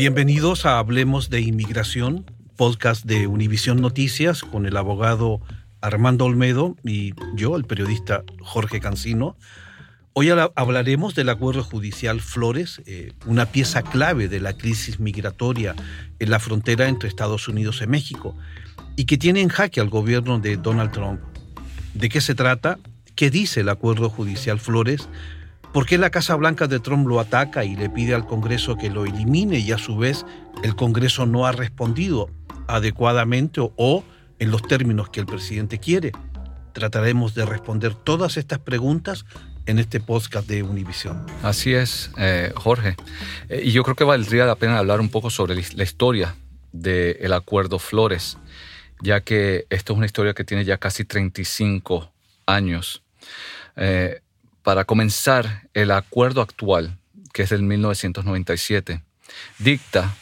Bienvenidos a Hablemos de Inmigración, podcast de Univisión Noticias con el abogado Armando Olmedo y yo, el periodista Jorge Cancino. Hoy hablaremos del acuerdo judicial Flores, eh, una pieza clave de la crisis migratoria en la frontera entre Estados Unidos y México, y que tiene en jaque al gobierno de Donald Trump. ¿De qué se trata? ¿Qué dice el acuerdo judicial Flores? ¿Por qué la Casa Blanca de Trump lo ataca y le pide al Congreso que lo elimine y a su vez el Congreso no ha respondido adecuadamente o, en los términos que el presidente quiere? Trataremos de responder todas estas preguntas en este podcast de Univisión. Así es, eh, Jorge. Eh, y yo creo que valdría la pena hablar un poco sobre la historia del acuerdo Flores, ya que esto es una historia que tiene ya casi 35 años. Eh, para comenzar, el acuerdo actual, que es del 1997, dicta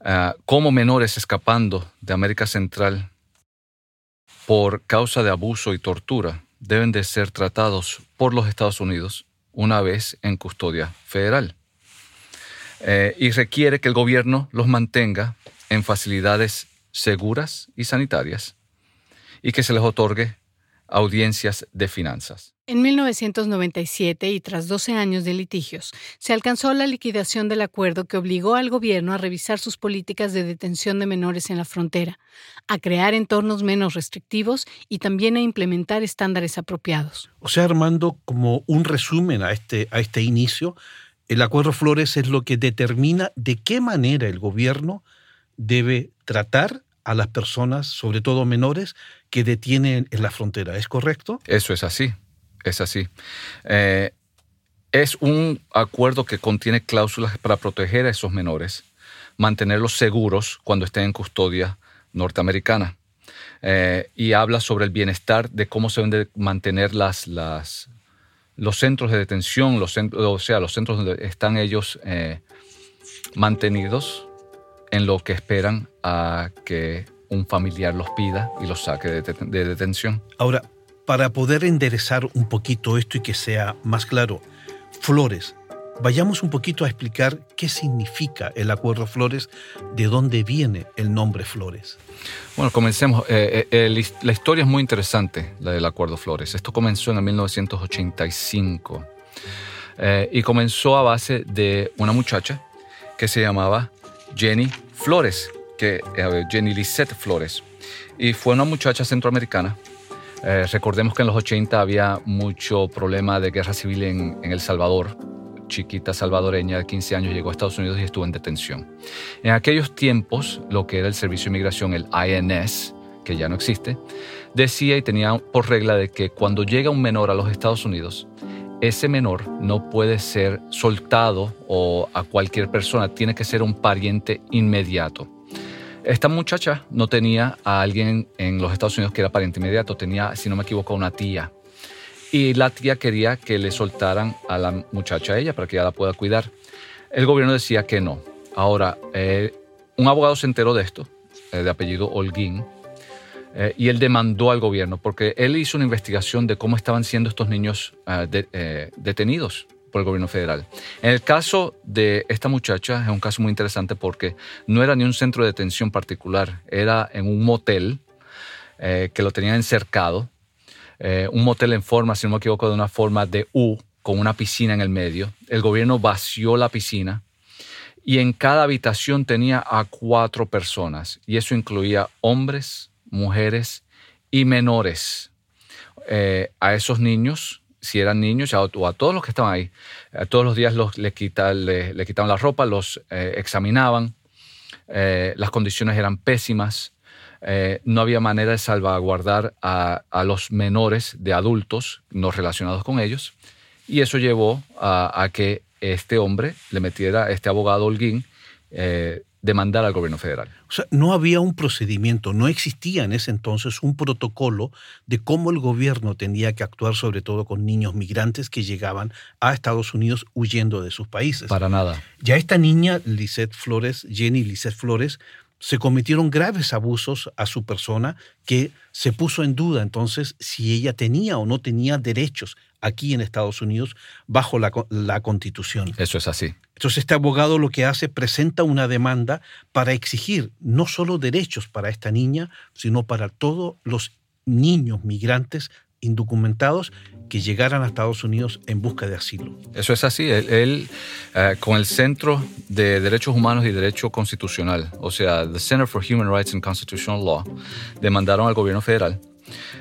uh, cómo menores escapando de América Central por causa de abuso y tortura deben de ser tratados por los Estados Unidos una vez en custodia federal. Eh, y requiere que el gobierno los mantenga en facilidades seguras y sanitarias y que se les otorgue audiencias de finanzas. En 1997 y tras 12 años de litigios, se alcanzó la liquidación del acuerdo que obligó al gobierno a revisar sus políticas de detención de menores en la frontera, a crear entornos menos restrictivos y también a implementar estándares apropiados. O sea, Armando, como un resumen a este, a este inicio, el acuerdo Flores es lo que determina de qué manera el gobierno debe tratar a las personas, sobre todo menores, que detienen en la frontera. ¿Es correcto? Eso es así es así. Eh, es un acuerdo que contiene cláusulas para proteger a esos menores, mantenerlos seguros cuando estén en custodia norteamericana. Eh, y habla sobre el bienestar de cómo se deben de mantener las, las, los centros de detención, los o sea, los centros donde están ellos eh, mantenidos en lo que esperan a que un familiar los pida y los saque de, de detención. Ahora, para poder enderezar un poquito esto y que sea más claro, Flores, vayamos un poquito a explicar qué significa el acuerdo Flores, de dónde viene el nombre Flores. Bueno, comencemos. Eh, eh, eh, la historia es muy interesante, la del acuerdo Flores. Esto comenzó en el 1985 y comenzó a base de una muchacha que se llamaba Jenny Flores, que, Jenny Lisette Flores. Y fue una muchacha centroamericana eh, recordemos que en los 80 había mucho problema de guerra civil en, El Salvador. Chiquita salvadoreña de 15 años llegó a Estados Unidos y estuvo en detención. En aquellos tiempos, lo que era el Servicio de Inmigración, el INS, que ya no existe, decía y tenía por regla de que cuando llega un menor a los Estados Unidos, ese menor no puede ser soltado o a cualquier persona, tiene que ser un pariente inmediato. Esta muchacha no tenía a alguien en los Estados Unidos que era pariente inmediato, tenía, si no me equivoco, una tía. Y la tía quería que le soltaran a la muchacha a ella para que ella la pueda cuidar. El gobierno decía que no. Ahora, eh, un abogado se enteró de esto, eh, de apellido Holguín, eh, y él demandó al gobierno porque él hizo una investigación de cómo estaban siendo estos niños detenidos por el gobierno federal. En el caso de esta muchacha es un caso muy interesante porque no era ni un centro de detención particular, era en un motel eh, que lo tenían encercado, eh, un motel en forma, si no me equivoco, de una forma de U, con una piscina en el medio. El gobierno vació la piscina y en cada habitación tenía a cuatro personas y eso incluía hombres, mujeres y menores. Eh, a esos niños, si eran niños o a todos los que estaban ahí, todos los días los, le, le, quitaban la ropa, los eh, examinaban, eh, las condiciones eran pésimas, no había manera de salvaguardar a, los menores de adultos no relacionados con ellos. Y eso llevó a, a que este hombre le metiera, este abogado Holguín, eh, demandar al gobierno federal. O sea, no había un procedimiento, no existía en ese entonces un protocolo de cómo el gobierno tenía que actuar, sobre todo con niños migrantes que llegaban a Estados Unidos huyendo de sus países. Para nada. Ya esta niña, Lisette Flores, Jenny Lisette Flores, se cometieron graves abusos a su persona que se puso en duda entonces si ella tenía o no tenía derechos aquí en Estados Unidos bajo la, la constitución. Eso es así. Entonces este abogado lo que hace, presenta una demanda para exigir no solo derechos para esta niña, sino para todos los niños migrantes indocumentados que llegaran a Estados Unidos en busca de asilo. Eso es así. Él, eh, con el Centro de Derechos Humanos y Derecho Constitucional, o sea, the Center for Human Rights and Constitutional Law, demandaron al gobierno federal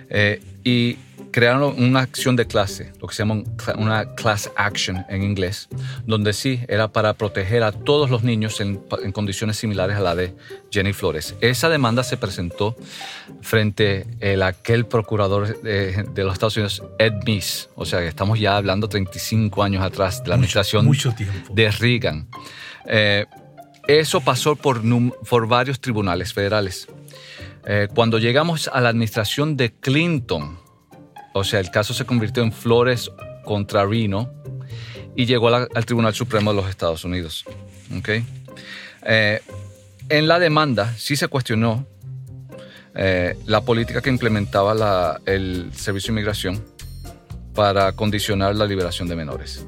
eh, y crearon una acción de clase, lo que se llama una class action en inglés, donde sí era para proteger a todos los niños en, condiciones similares a la de Jenny Flores. Esa demanda se presentó frente a aquel procurador de, los Estados Unidos, Ed Meese, o sea que estamos ya hablando 35 años atrás de la administración de Reagan. Eh, eso pasó por, por, varios tribunales federales. Eh, cuando llegamos a la administración de Clinton, o sea, el caso se convirtió en Flores contra Reno y llegó al Tribunal Supremo de los Estados Unidos. Eh, en la demanda sí se cuestionó eh, la política que implementaba el Servicio de Inmigración para condicionar la liberación de menores.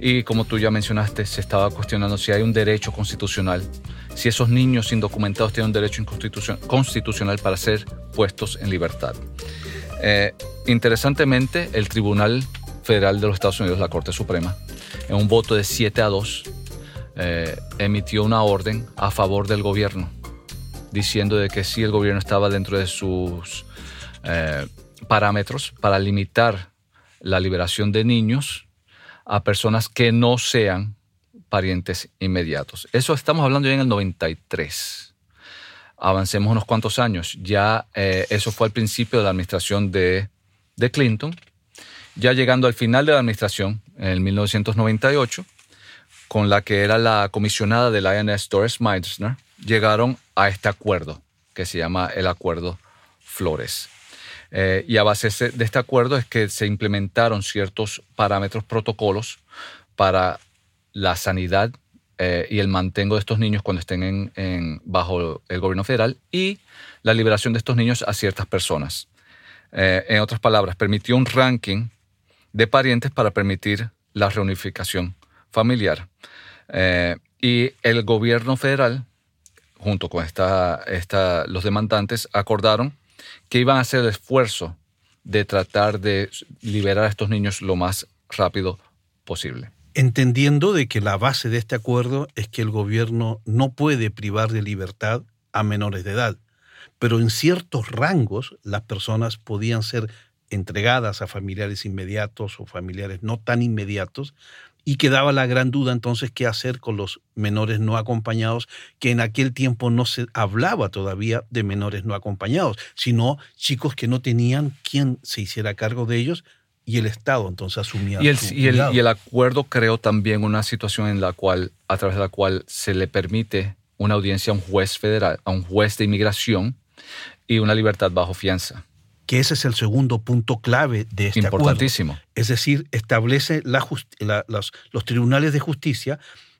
Y como tú ya mencionaste, se estaba cuestionando si hay un derecho constitucional, si esos niños indocumentados tienen derecho constitucional para ser puestos en libertad. Eh, interesantemente, el Tribunal Federal de los Estados Unidos, la Corte Suprema, en un voto de 7 a 2, eh, emitió una orden a favor del gobierno, diciendo de que sí el gobierno estaba dentro de sus eh, parámetros para limitar la liberación de niños a personas que no sean parientes inmediatos. Eso estamos hablando ya en el 93 avancemos unos cuantos años. Ya eh, eso fue al principio de la administración de, Clinton. Ya llegando al final de la administración, en 1998, con la que era la comisionada del INS Doris Meissner, llegaron a este acuerdo que se llama el Acuerdo Flores. Eh, y a base de este acuerdo es que se implementaron ciertos parámetros, protocolos para la sanidad eh, y el mantengo de estos niños cuando estén en, bajo el gobierno federal y la liberación de estos niños a ciertas personas. Eh, en otras palabras, permitió un ranking de parientes para permitir la reunificación familiar. Eh, y el gobierno federal, junto con esta, esta, los demandantes, acordaron que iban a hacer el esfuerzo de tratar de liberar a estos niños lo más rápido posible entendiendo de que la base de este acuerdo es que el gobierno no puede privar de libertad a menores de edad, pero en ciertos rangos las personas podían ser entregadas a familiares inmediatos o familiares no tan inmediatos y quedaba la gran duda entonces qué hacer con los menores no acompañados, que en aquel tiempo no se hablaba todavía de menores no acompañados, sino chicos que no tenían quien se hiciera cargo de ellos y el Estado entonces asumía. Y el, y el, y el, acuerdo creó también una situación en la cual, a través de la cual se le permite una audiencia a un juez federal, a un juez de inmigración y una libertad bajo fianza. Que ese es el segundo punto clave de este Importantísimo. Es decir, establece la los, los tribunales de justicia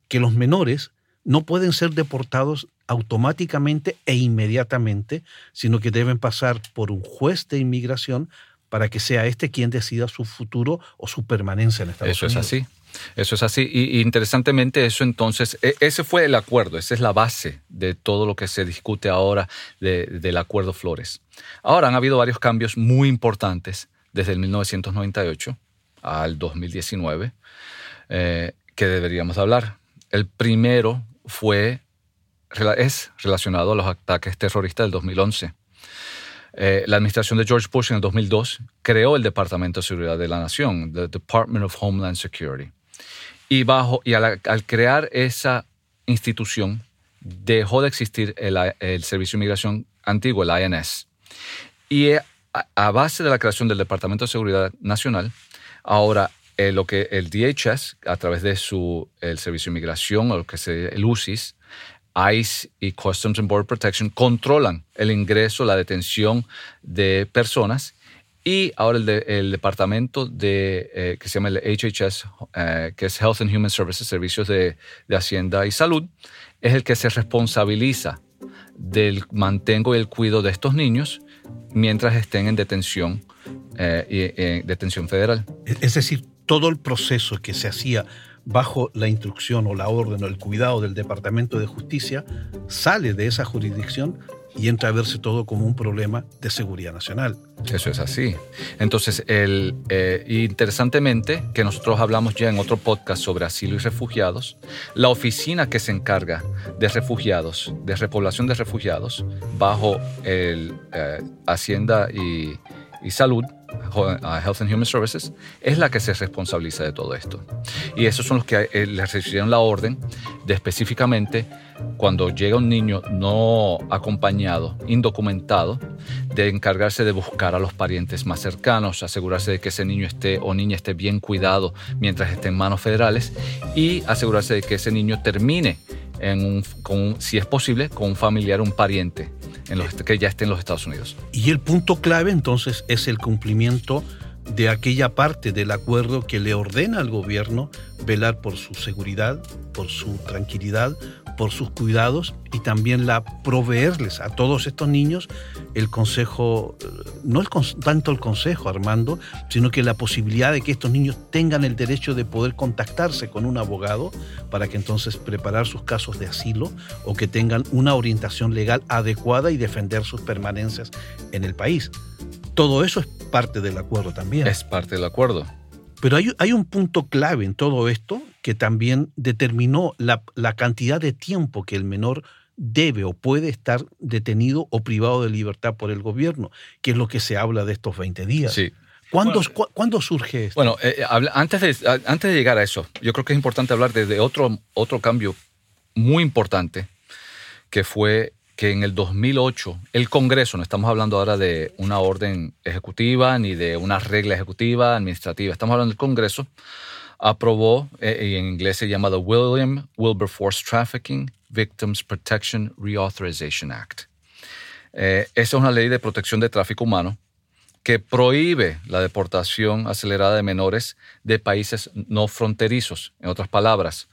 que los menores no pueden ser deportados automáticamente e inmediatamente, sino que deben pasar por un juez de inmigración para que sea este quien decida su futuro o su permanencia en Estados Unidos. Eso es así. Eso es así. Y, interesantemente, eso entonces, e, ese fue el acuerdo, esa es la base de todo lo que se discute ahora del acuerdo Flores. Ahora han habido varios cambios muy importantes desde el 1998 al 2019 eh, que deberíamos hablar. El primero fue, es relacionado a los ataques terroristas del 2011. Eh, la administración de George Bush en el 2002 creó el Departamento de Seguridad de la Nación, the Department of Homeland Security. Y, bajo, y al, crear esa institución, dejó de existir el, Servicio de Inmigración antiguo, el INS. Y eh, a, base de la creación del Departamento de Seguridad Nacional, ahora eh, lo que el DHS, a través de su el Servicio de Inmigración lo que se el UCIS, ICE y Customs and Border Protection controlan el ingreso, la detención de personas y ahora el, departamento de, eh, que se llama el HHS, eh, que es Health and Human Services, Servicios de, Hacienda y Salud, es el que se responsabiliza del mantengo y el cuidado de estos niños mientras estén en detención, eh, y, detención federal. Es decir, todo el proceso que se hacía bajo la instrucción o la orden o el cuidado del Departamento de Justicia, sale de esa jurisdicción y entra a verse todo como un problema de seguridad nacional. Eso es así. Entonces, el, eh, interesantemente, que nosotros hablamos ya en otro podcast sobre asilo y refugiados, la oficina que se encarga de refugiados, de repoblación de refugiados, bajo el eh, Hacienda y, y Salud, Health and Human Services, es la que se responsabiliza de todo esto. Y esos son los que eh, les recibieron la orden de específicamente cuando llega un niño no acompañado, indocumentado, de encargarse de buscar a los parientes más cercanos, asegurarse de que ese niño esté o niña esté bien cuidado mientras esté en manos federales y asegurarse de que ese niño termine con, si es posible, con un familiar, un pariente que ya esté en los Estados Unidos. Y el punto clave entonces es el cumplimiento de aquella parte del acuerdo que le ordena al gobierno velar por su seguridad, por su tranquilidad, por sus cuidados y también la proveerles a todos estos niños el consejo, eh, no el, tanto el consejo Armando, sino que la posibilidad de que estos niños tengan el derecho de poder contactarse con un abogado para que entonces preparar sus casos de asilo o que tengan una orientación legal adecuada y defender sus permanencias en el país. Todo eso es parte del acuerdo también. Es parte del acuerdo. Pero hay, un punto clave en todo esto que también determinó la, cantidad de tiempo que el menor debe o puede estar detenido o privado de libertad por el gobierno, que es lo que se habla de estos 20 días. Sí. ¿Cuándo, surge esto? Bueno, eh, eh, antes, de, antes de llegar a eso, yo creo que es importante hablar de, otro, otro cambio muy importante, que fue que en el 2008 el Congreso, no estamos hablando ahora de una orden ejecutiva ni de una regla ejecutiva, administrativa, estamos hablando del Congreso, aprobó, eh, y en inglés se llama the William Wilberforce Trafficking Victims Protection Reauthorization Act. Eh, esa es una ley de protección de tráfico humano que prohíbe la deportación acelerada de menores de países no fronterizos. En otras palabras,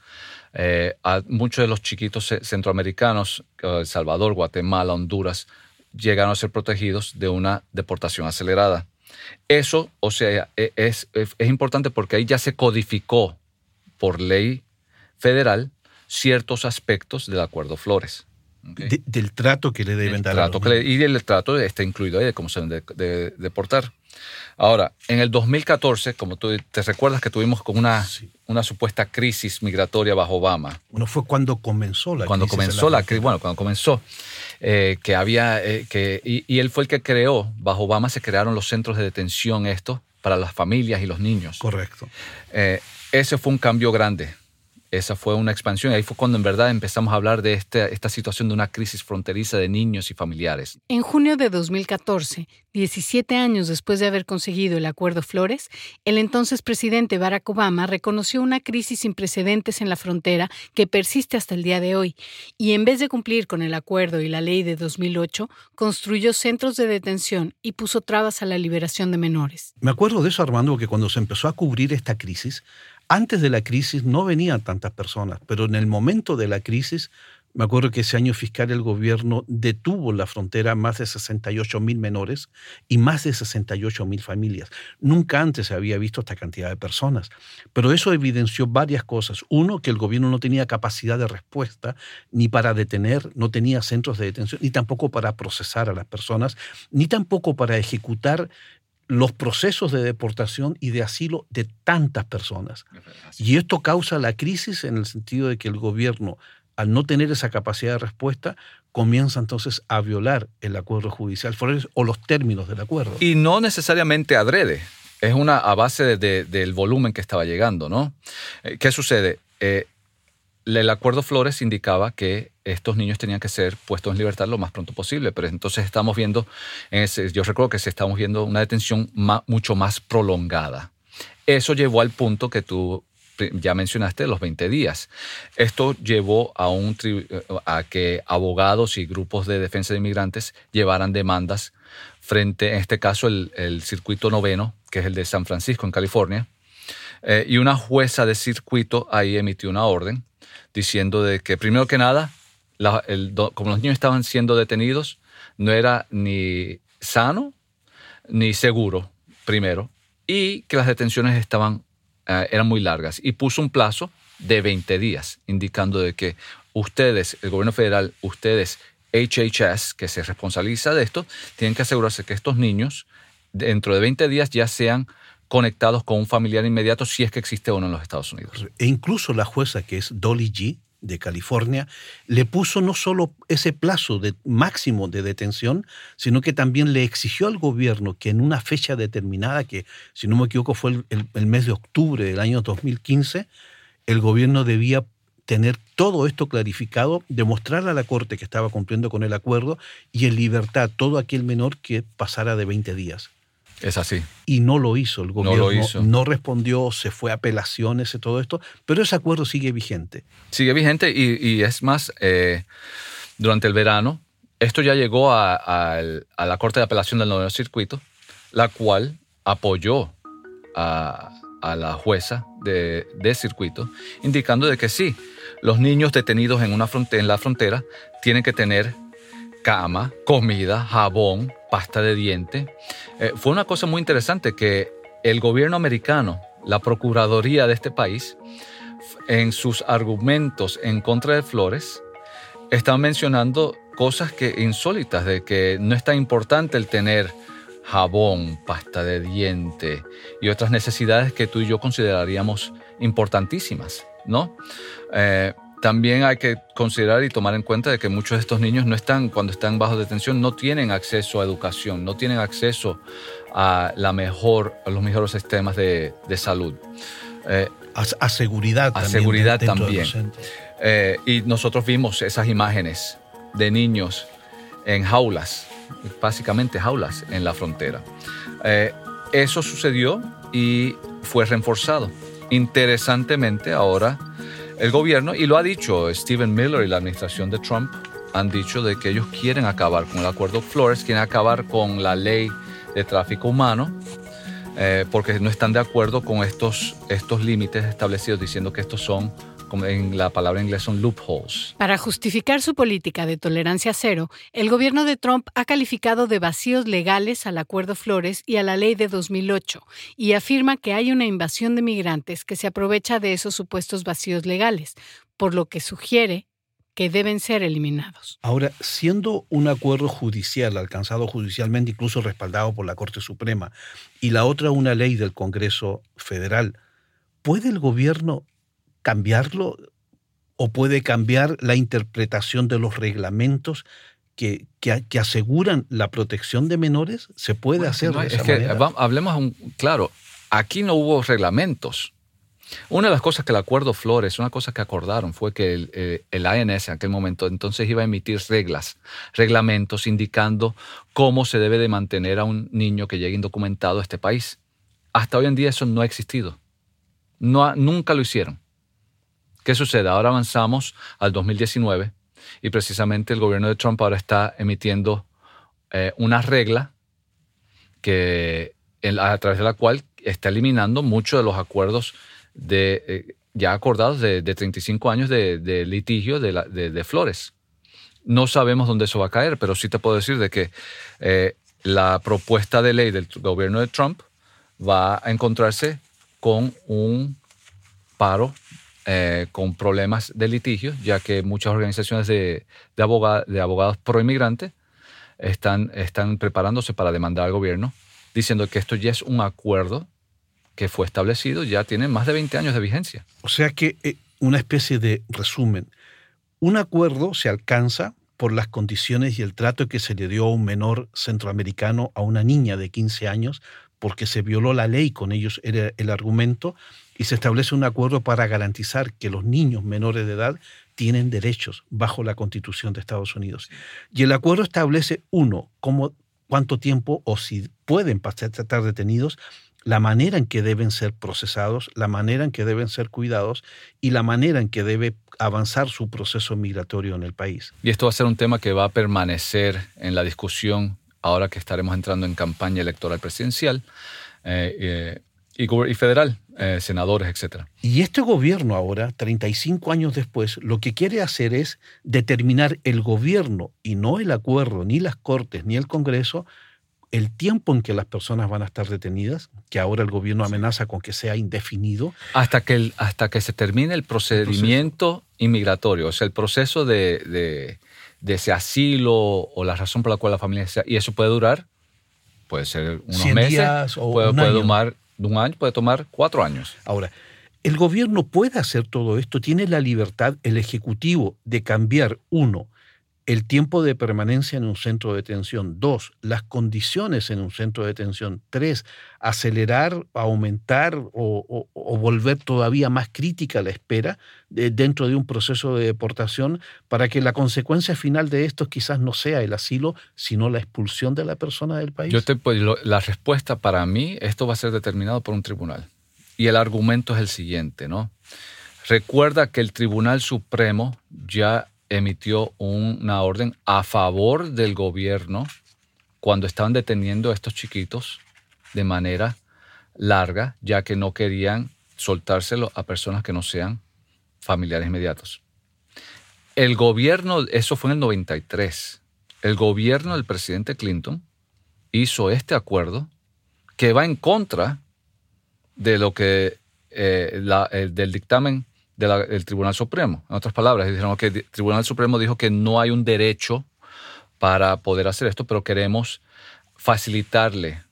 eh, a muchos de los chiquitos centroamericanos, El Salvador, Guatemala, Honduras, llegaron a ser protegidos de una deportación acelerada. Eso, o sea, e, es, es, importante porque ahí ya se codificó por ley federal ciertos aspectos del Acuerdo Flores. del trato que le deben dar. y el trato está incluido ahí de cómo se deben de, deportar. Ahora, en el 2014, como tú te recuerdas que tuvimos con una, una supuesta crisis migratoria bajo Obama. Bueno, fue cuando comenzó la cuando Comenzó la, crisis, bueno, cuando comenzó, eh, que había, eh, que, y, él fue el que creó, bajo Obama se crearon los centros de detención estos para las familias y los niños. Correcto. Eh, ese fue un cambio grande esa fue una expansión y ahí fue cuando en verdad empezamos a hablar de este, esta situación de una crisis fronteriza de niños y familiares. En junio de 2014, 17 años después de haber conseguido el Acuerdo Flores, el entonces presidente Barack Obama reconoció una crisis sin precedentes en la frontera que persiste hasta el día de hoy y en vez de cumplir con el acuerdo y la ley de 2008, construyó centros de detención y puso trabas a la liberación de menores. Me acuerdo de eso, Armando, que cuando se empezó a cubrir esta crisis, antes de la crisis no venían tantas personas, pero en el momento de la crisis Me acuerdo que ese año fiscal el gobierno detuvo en la frontera más de 68 mil menores y más de 68 mil familias. Nunca antes se había visto esta cantidad de personas. Pero eso evidenció varias cosas. Uno, que el gobierno no tenía capacidad de respuesta ni para detener, no tenía centros de detención, ni tampoco para procesar a las personas, ni tampoco para ejecutar los procesos de deportación y de asilo de tantas personas. Y esto causa la crisis en el sentido de que el gobierno, al no tener esa capacidad de respuesta, comienza entonces a violar el acuerdo judicial o los términos del acuerdo. Y no necesariamente adrede, es una a base del volumen que estaba llegando, ¿no? Eh, ¿Qué sucede? Eh, el acuerdo Flores indicaba que estos niños tenían que ser puestos en libertad lo más pronto posible, pero entonces estamos viendo, yo recuerdo que estamos viendo una detención mucho más prolongada. Eso llevó al punto que tú ya mencionaste, los 20 días. Esto llevó a, un, a que abogados y grupos de defensa de inmigrantes llevaran demandas frente, en este caso, el, circuito noveno, que es el de San Francisco, en California, eh, y una jueza de circuito ahí emitió una orden diciendo de que, primero que nada, como los niños estaban siendo detenidos, no era ni sano ni seguro, primero, y que las detenciones estaban, eh, eran muy largas. Y puso un plazo de 20 días, indicando de que ustedes, el gobierno federal, ustedes, HHS, que se responsabiliza de esto, tienen que asegurarse que estos niños, dentro de 20 días, ya sean conectados con un familiar inmediato si es que existe uno en los Estados Unidos. E incluso la jueza que es Dolly G de California le puso no solo ese plazo de máximo de detención, sino que también le exigió al gobierno que en una fecha determinada, que si no me equivoco fue el, el mes de octubre del año 2015, el gobierno debía tener todo esto clarificado, demostrar a la Corte que estaba cumpliendo con el acuerdo y en libertad todo aquel menor que pasara de 20 días. Es así. Y no lo hizo. El gobierno no, respondió, se fue a apelaciones y todo esto, pero ese acuerdo sigue vigente. Sigue vigente y, es más, eh, durante el verano, esto ya llegó a, la Corte de Apelación del Nuevo Circuito, la cual apoyó a, la jueza de, circuito, indicando de que sí, los niños detenidos en, una en la frontera tienen que tener cama, comida, jabón, pasta de diente. Eh, fue una cosa muy interesante que el gobierno americano, la Procuraduría de este país, en sus argumentos en contra de Flores, están mencionando cosas que insólitas, de que no es tan importante el tener jabón, pasta de diente y otras necesidades que tú y yo consideraríamos importantísimas, ¿no? Eh, también hay que considerar y tomar en cuenta de que muchos de estos niños no están, cuando están bajo detención, no tienen acceso a educación, no tienen acceso a, la mejor, a los mejores sistemas de, salud. Eh, a, seguridad a seguridad también. Eh, y nosotros vimos esas imágenes de niños en jaulas, básicamente jaulas en la frontera. Eh, eso sucedió y fue reforzado. Interesantemente, ahora el gobierno, y lo ha dicho Stephen Miller y la administración de Trump, han dicho de que ellos quieren acabar con el acuerdo Flores, quieren acabar con la ley de tráfico humano, eh, porque no están de acuerdo con estos, estos límites establecidos, diciendo que estos son como en la palabra inglesa son loopholes. Para justificar su política de tolerancia cero, el gobierno de Trump ha calificado de vacíos legales al Acuerdo Flores y a la ley de 2008 y afirma que hay una invasión de migrantes que se aprovecha de esos supuestos vacíos legales, por lo que sugiere que deben ser eliminados. Ahora, siendo un acuerdo judicial alcanzado judicialmente, incluso respaldado por la Corte Suprema, y la otra una ley del Congreso Federal, ¿puede el gobierno cambiarlo o puede cambiar la interpretación de los reglamentos que, que, aseguran la protección de menores? ¿Se puede hacer de esa manera? hablemos, un, claro, aquí no hubo reglamentos. Una de las cosas que el acuerdo Flores, una cosa que acordaron fue que el, eh, el, ANS en aquel momento entonces iba a emitir reglas, reglamentos indicando cómo se debe de mantener a un niño que llegue indocumentado a este país. Hasta hoy en día eso no ha existido. No, nunca lo hicieron. ¿Qué sucede? Ahora avanzamos al 2019 y precisamente el gobierno de Trump ahora está emitiendo eh, una regla que, a través de la cual está eliminando muchos de los acuerdos de, eh, ya acordados de, 35 años de, litigio de, Flores. No sabemos dónde eso va a caer, pero sí te puedo decir de que eh, la propuesta de ley del gobierno de Trump va a encontrarse con un paro, eh, con problemas de litigio, ya que muchas organizaciones de, abogados pro inmigrantes están, están preparándose para demandar al gobierno, diciendo que esto ya es un acuerdo que fue establecido, ya tiene más de 20 años de vigencia. O sea que eh, una especie de resumen. Un acuerdo se alcanza por las condiciones y el trato que se le dio a un menor centroamericano, a una niña de 15 años, porque se violó la ley, con ellos era el argumento, y se establece un acuerdo para garantizar que los niños menores de edad tienen derechos bajo la Constitución de Estados Unidos. Y el acuerdo establece, uno, cómo, cuánto tiempo o si pueden pasar, estar detenidos, la manera en que deben ser procesados, la manera en que deben ser cuidados y la manera en que debe avanzar su proceso migratorio en el país. Y esto va a ser un tema que va a permanecer en la discusión ahora que estaremos entrando en campaña electoral presidencial eh, eh, y, federal, eh, senadores, etc. Y este gobierno ahora, 35 años después, lo que quiere hacer es determinar el gobierno y no el acuerdo, ni las cortes, ni el Congreso, el tiempo en que las personas van a estar detenidas, que ahora el gobierno amenaza con que sea indefinido. Hasta que, el, hasta que se termine el procedimiento inmigratorio, o sea, el proceso de, ese asilo o la razón por la cual la familia y eso puede durar, puede ser unos meses, o puede, puede tomar un año, puede tomar cuatro años. Ahora, el gobierno puede hacer todo esto, tiene la libertad, el Ejecutivo, de cambiar, uno, el tiempo de permanencia en un centro de detención. Dos, las condiciones en un centro de detención. Tres, acelerar, aumentar o, volver todavía más crítica la espera dentro de un proceso de deportación para que la consecuencia final de esto quizás no sea el asilo, sino la expulsión de la persona del país. Yo te, la respuesta para mí, esto va a ser determinado por un tribunal. Y el argumento es el siguiente, ¿no? Recuerda que el Tribunal Supremo ya emitió una orden a favor del gobierno cuando estaban deteniendo a estos chiquitos de manera larga, ya que no querían soltárselo a personas que no sean familiares inmediatos. El gobierno, eso fue en el 93, el gobierno del presidente Clinton hizo este acuerdo que va en contra de lo que eh, del dictamen del Tribunal Supremo. En otras palabras, dijeron que el Tribunal Supremo dijo que no hay un derecho para poder hacer esto, pero queremos facilitarle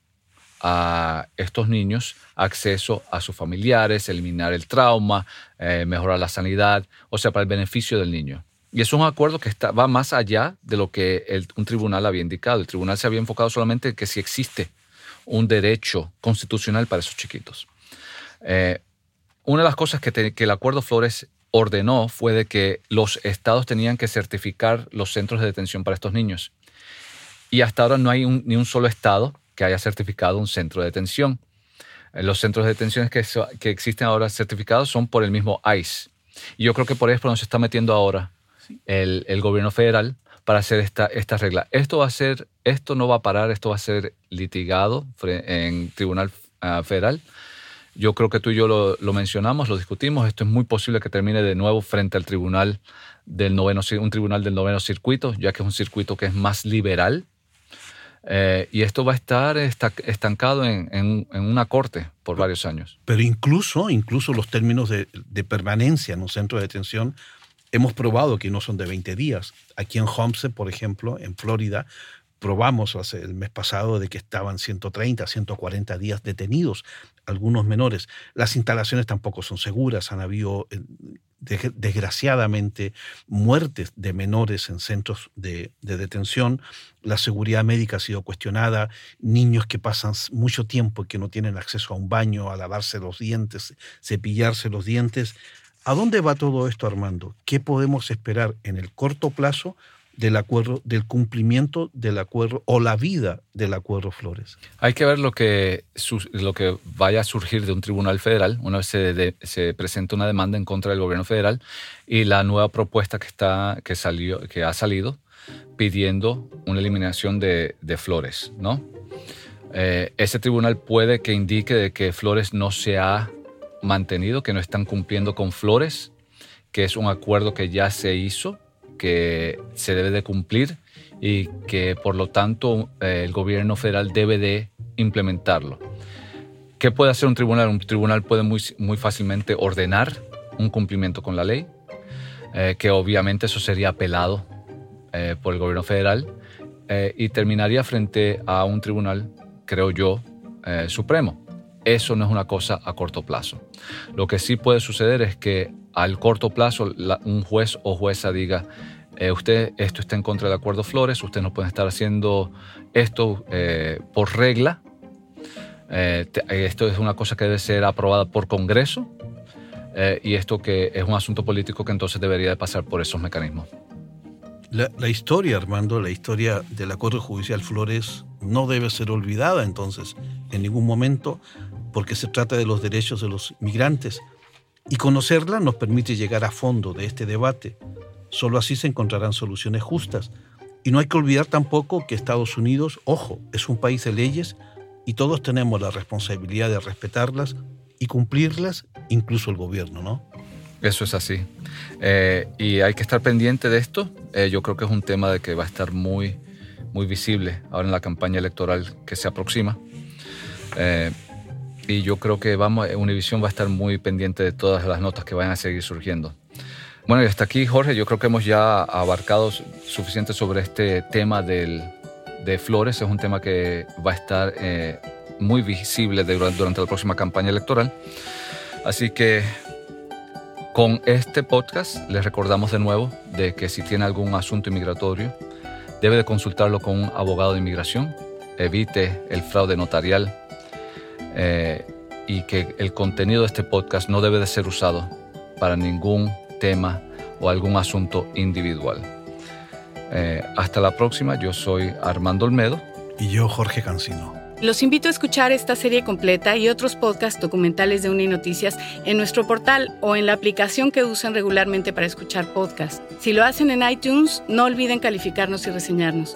a estos niños acceso a sus familiares, eliminar el trauma, eh, mejorar la sanidad, o sea, para el beneficio del niño. Y es un acuerdo que está, va más allá de lo que un tribunal había indicado. El tribunal se había enfocado solamente en que si existe un derecho constitucional para esos chiquitos. Eh, una de las cosas que, el Acuerdo Flores ordenó fue de que los estados tenían que certificar los centros de detención para estos niños. Y hasta ahora no hay ni un solo estado que haya certificado un centro de detención. Eh, los centros de detención que, que existen ahora certificados son por el mismo ICE. Y yo creo que por eso es por donde se está metiendo ahora el, gobierno federal para hacer esta, esta regla. Esto va a ser, esto no va a parar, esto va a ser litigado en tribunal ah, federal yo creo que tú y yo lo, mencionamos, lo discutimos. Esto es muy posible que termine de nuevo frente al tribunal del noveno, un tribunal del noveno circuito, ya que es un circuito que es más liberal. Eh, y esto va a estar estancado en, una corte por varios años. Pero incluso, incluso los términos de, de, permanencia en un centro de detención, hemos probado que no son de 20 días. Aquí en Homestead, por ejemplo, en Florida, probamos hace el mes pasado de que estaban 130, 140 días detenidos algunos menores. Las instalaciones tampoco son seguras, han habido eh, desgraciadamente muertes de menores en centros de, detención, la seguridad médica ha sido cuestionada, niños que pasan mucho tiempo y que no tienen acceso a un baño, a lavarse los dientes, cepillarse los dientes. ¿A dónde va todo esto, Armando? ¿Qué podemos esperar en el corto plazo del acuerdo, del cumplimiento del acuerdo o la vida del acuerdo Flores. Hay que ver lo que, lo que vaya a surgir de un tribunal federal una vez se, se presenta una demanda en contra del gobierno federal y la nueva propuesta que, está, que, salió, que ha salido pidiendo una eliminación de, de Flores, ¿no? Eh, ese tribunal puede que indique de que Flores no se ha mantenido, que no están cumpliendo con Flores, que es un acuerdo que ya se hizo, que se debe de cumplir y que por lo tanto eh, el gobierno federal debe de implementarlo. ¿Qué puede hacer un tribunal? Un tribunal puede muy, muy fácilmente ordenar un cumplimiento con la ley, eh, que obviamente eso sería apelado eh, por el gobierno federal y terminaría frente a un tribunal, creo yo, supremo. Eso no es una cosa a corto plazo. Lo que sí puede suceder es que al corto plazo un juez o jueza diga, eh, usted esto está en contra del acuerdo Flores, usted no puede estar haciendo esto eh, por regla, eh, esto es una cosa que debe ser aprobada por Congreso y esto que es un asunto político que entonces debería de pasar por esos mecanismos. La, la, historia, Armando, la historia del acuerdo judicial Flores no debe ser olvidada entonces en ningún momento porque se trata de los derechos de los migrantes y conocerla nos permite llegar a fondo de este debate. Solo así se encontrarán soluciones justas. Y no hay que olvidar tampoco que Estados Unidos, ojo, es un país de leyes y todos tenemos la responsabilidad de respetarlas y cumplirlas, incluso el gobierno, ¿no? Eso es así. Eh, y hay que estar pendiente de esto. Eh, yo creo que es un tema de que va a estar muy, muy visible ahora en la campaña electoral que se aproxima. Eh, y yo creo que vamos, Univision va a estar muy pendiente de todas las notas que vayan a seguir surgiendo. Bueno, y hasta aquí, Jorge, yo creo que hemos ya abarcado suficiente sobre este tema del, de Flores. Es un tema que va a estar eh, muy visible durante la próxima campaña electoral. Así que con este podcast les recordamos de nuevo de que si tiene algún asunto inmigratorio, debe de consultarlo con un abogado de inmigración. Evite el fraude notarial eh, y que el contenido de este podcast no debe de ser usado para ningún tema o algún asunto individual. Eh, hasta la próxima, yo soy Armando Olmedo. Y yo Jorge Cancino. Los invito a escuchar esta serie completa y otros podcasts documentales de Uninoticias en nuestro portal o en la aplicación que usan regularmente para escuchar podcasts. Si lo hacen en iTunes, no olviden calificarnos y reseñarnos.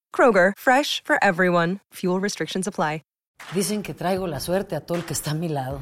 Kroger, fresh for everyone. Fuel restrictions apply. Dicen que traigo la suerte a todo el que está a mi lado.